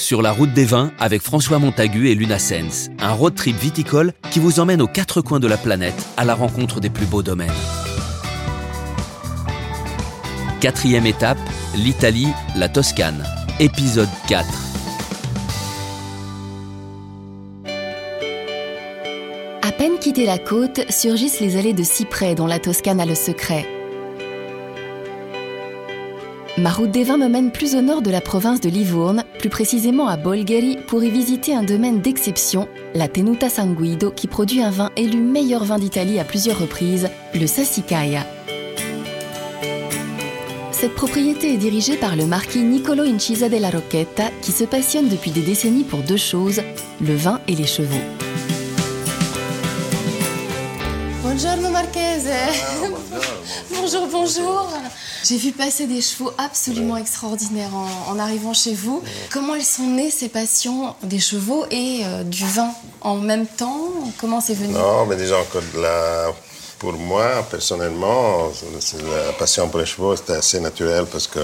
Sur la route des vins avec François Montagu et Luna Sens, un road trip viticole qui vous emmène aux quatre coins de la planète à la rencontre des plus beaux domaines. Quatrième étape, l'Italie, la Toscane. Épisode 4. À peine quitté la côte, surgissent les allées de cyprès dont la Toscane a le secret. Ma route des vins me mène plus au nord de la province de Livourne, plus précisément à Bolgheri, pour y visiter un domaine d'exception, la Tenuta San Guido, qui produit un vin élu meilleur vin d'Italie à plusieurs reprises, le Sassicaia. Cette propriété est dirigée par le marquis Niccolo Incisa della Rocchetta, qui se passionne depuis des décennies pour deux choses, le vin et les chevaux. Buongiorno Marchese. bonjour, bonjour. J'ai vu passer des chevaux absolument extraordinaires en, en, arrivant chez vous. Comment elles sont nées ces passions des chevaux et euh, du vin en même temps? Comment c'est venu? Non, mais disons que la, pour moi, personnellement, la passion pour les chevaux c'était assez naturel parce que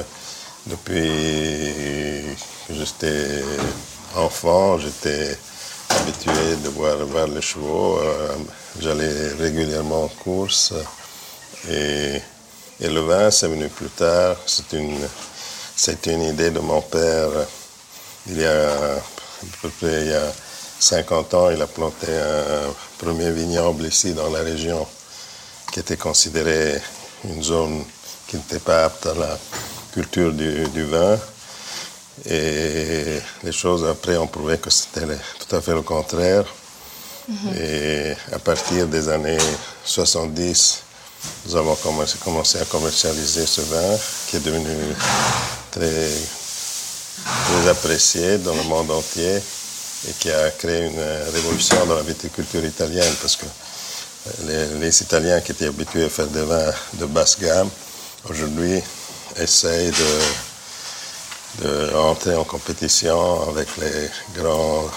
depuis que j'étais enfant, j'étais habitué de voir, voir les chevaux. Euh, J'allais régulièrement en course et et le vin, c'est venu plus tard. C'est une, c'était une idée de mon père. Il y a à peu près il y a 50 ans, il a planté un premier vignoble ici dans la région qui était considéré une zone qui n'était pas apte à la culture du, du, vin. Et les choses après ont prouvé que c'était tout à fait le contraire. Mm -hmm. Et à partir des années 70, nous avons commencé, à commercialiser ce vin qui est devenu très, très, apprécié dans le monde entier et qui a créé une révolution dans la viticulture italienne parce que les, les Italiens qui étaient habitués à faire des vins de basse gamme, aujourd'hui essayent de, de en compétition avec les grandes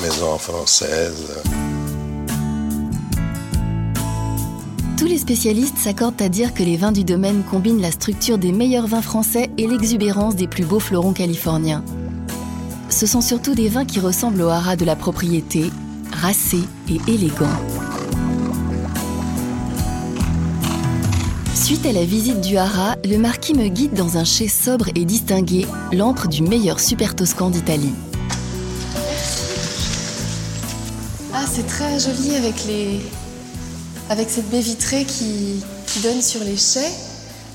maisons françaises. Les spécialistes s'accordent à dire que les vins du domaine combinent la structure des meilleurs vins français et l'exubérance des plus beaux fleurons californiens. Ce sont surtout des vins qui ressemblent au haras de la propriété, racés et élégants. Suite à la visite du haras, le marquis me guide dans un chai sobre et distingué, l'antre du meilleur super toscan d'Italie. Ah, c'est très joli avec les, avec cette baie vitrée qui, qui, donne sur les chais.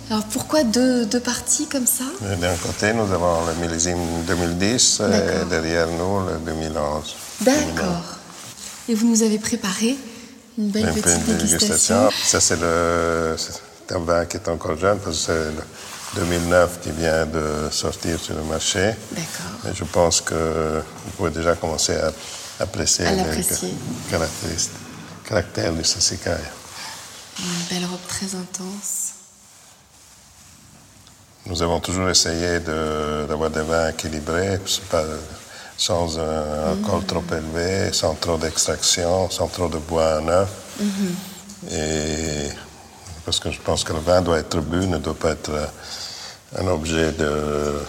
Alors pourquoi deux, deux parties comme ça? D'un côté, nous avons le millésime 2010 et derrière nous le 2011. D'accord. Et vous nous avez préparé une belle une petite dégustation. Ça, c'est le vin qui est encore jeune parce que c'est le 2009 qui vient de sortir sur le marché. D'accord. Et je pense que vous pouvez déjà commencer à apprécier à les caractéristiques caractère du Sassicaia. Une belle robe très intense. Nous avons toujours essayé d'avoir de, des vins équilibrés, sans un alcool mmh. trop élevé, sans trop d'extraction, sans trop de bois neuf. Mmh. Et parce que je pense que le vin doit être bu, ne doit pas être un objet de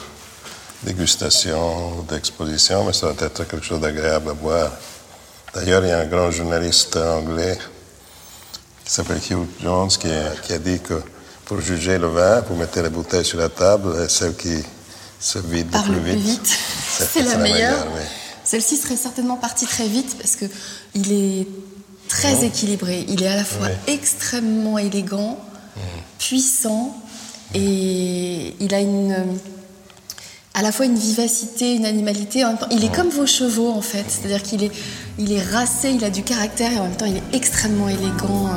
dégustation d'exposition, mais ça doit être quelque chose d'agréable à boire. D'ailleurs, il y a un grand journaliste anglais qui s'appelle Hugh Jones qui, qui, a dit que pour juger le vin, vous mettez les bouteilles sur la table et celle qui se vide le plus vite, vite. c'est la, la, meilleure. Celle-ci serait certainement partie très vite parce que il est très mmh. équilibré. Il est à la fois oui. extrêmement élégant, mmh. puissant et il a une à la fois une vivacité, une animalité. Il est comme vos chevaux en fait, c'est-à-dire qu'il est, il est racé, il a du caractère et en même temps il est extrêmement élégant.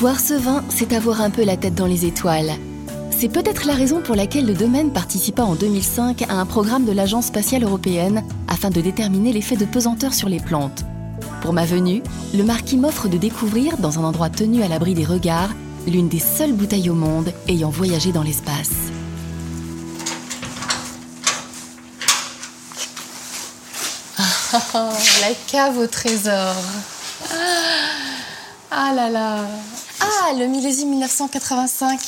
Boire ce vin, c'est avoir un peu la tête dans les étoiles. C'est peut-être la raison pour laquelle le domaine participa en 2005 à un programme de l'Agence spatiale européenne afin de déterminer l'effet de pesanteur sur les plantes. Pour ma venue, le marquis m'offre de découvrir, dans un endroit tenu à l'abri des regards, l'une des seules bouteilles au monde ayant voyagé dans l'espace. La cave au trésor. Ah là là. Ah, le millésime 1985.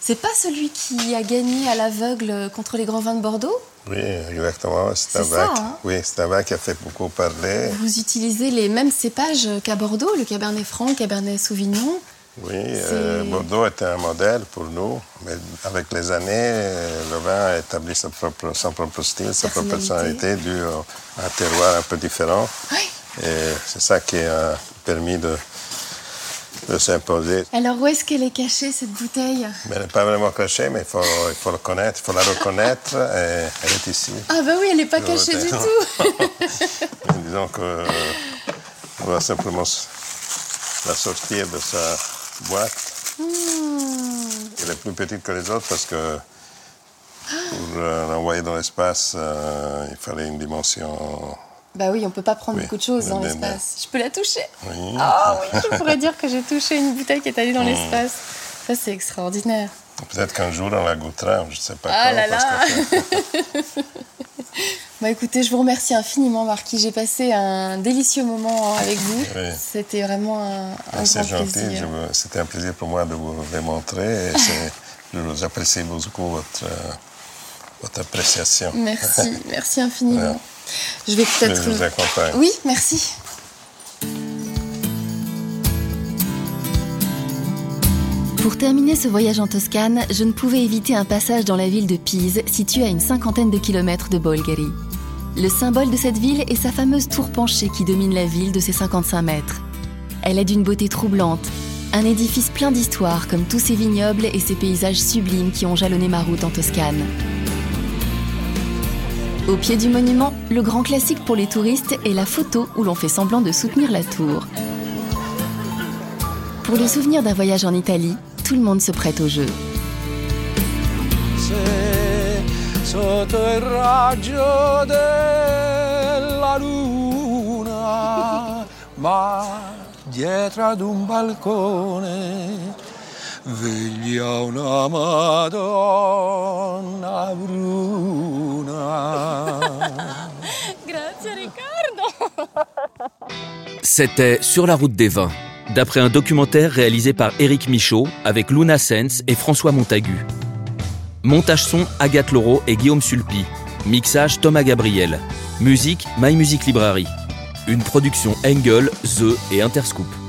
C'est pas celui qui a gagné à l'aveugle contre les grands vins de Bordeaux? Oui, exactement. C'est un, vin hein? oui, c'est un vin qui a fait beaucoup parler. Vous utilisez les mêmes cépages qu'à Bordeaux, le Cabernet Franc, le Cabernet Sauvignon. Oui, euh, Bordeaux était un modèle pour nous, mais avec les années, euh, le vin a établi sa propre, son propre style, sa propre Personnalité. au- à un terroir un peu différent. Oui. Et c'est ça qui a permis de, de s'imposer. Alors où est-ce qu'elle est cachée cette bouteille? Mais elle n'est pas vraiment cachée, mais il faut, il faut le connaître, il faut la reconnaître. Et elle est ici. Ah bah oui, elle n'est pas cachée du tout. Disons que on va simplement la sortir de sa boîte. Elle est plus petite que les autres parce que pour euh, l'envoyer dans l'espace, euh, il fallait une dimension. Bah oui, on peut pas prendre Oui, beaucoup de choses dans l'espace. Je peux la toucher Oui. Ah oui, je pourrais dire que j'ai touché une bouteille qui est Hmm. allée dans l'espace. Ça, c'est extraordinaire. Peut-être qu'un jour on la goûtera, je ne sais pas Ah quand. là là. que- Bah écoutez, je vous remercie infiniment, Marquis. J'ai passé un délicieux moment avec vous. Oui. C'était vraiment un, un c'est grand gentil, plaisir. c'était un plaisir pour moi de vous les montrer. Et c'est- je- J'apprécie beaucoup votre, votre appréciation. Merci, merci infiniment. Je vais Je peut-être. vous accompagne. Oui, merci. Pour terminer ce voyage en Toscane, je ne pouvais éviter un passage dans la ville de Pise, située à une cinquantaine de kilomètres de Bolgheri. Le symbole de cette ville est sa fameuse tour penchée qui domine la ville de ses 55 mètres. Elle est d'une beauté troublante, un édifice plein d'histoire comme tous ces vignobles et ces paysages sublimes qui ont jalonné ma route en Toscane. Au pied du monument, le grand classique pour les touristes est la photo où l'on fait semblant de soutenir la tour. Pour le souvenir d'un voyage en Italie, tout le monde se prête au jeu. sotto il raggio della luna, ma dietro ad un balcone veglia una Madonna bruna. Grazie, Riccardo. C'était Sur la route des vins, d'après un documentaire réalisé par Éric Michaud avec Luna Sens et François Montagu. Montage son Agathe Laureau et Guillaume Sulpi. Mixage Thomas Gabriel. Musique My Music Library. Une production Engel, The et Interscoop.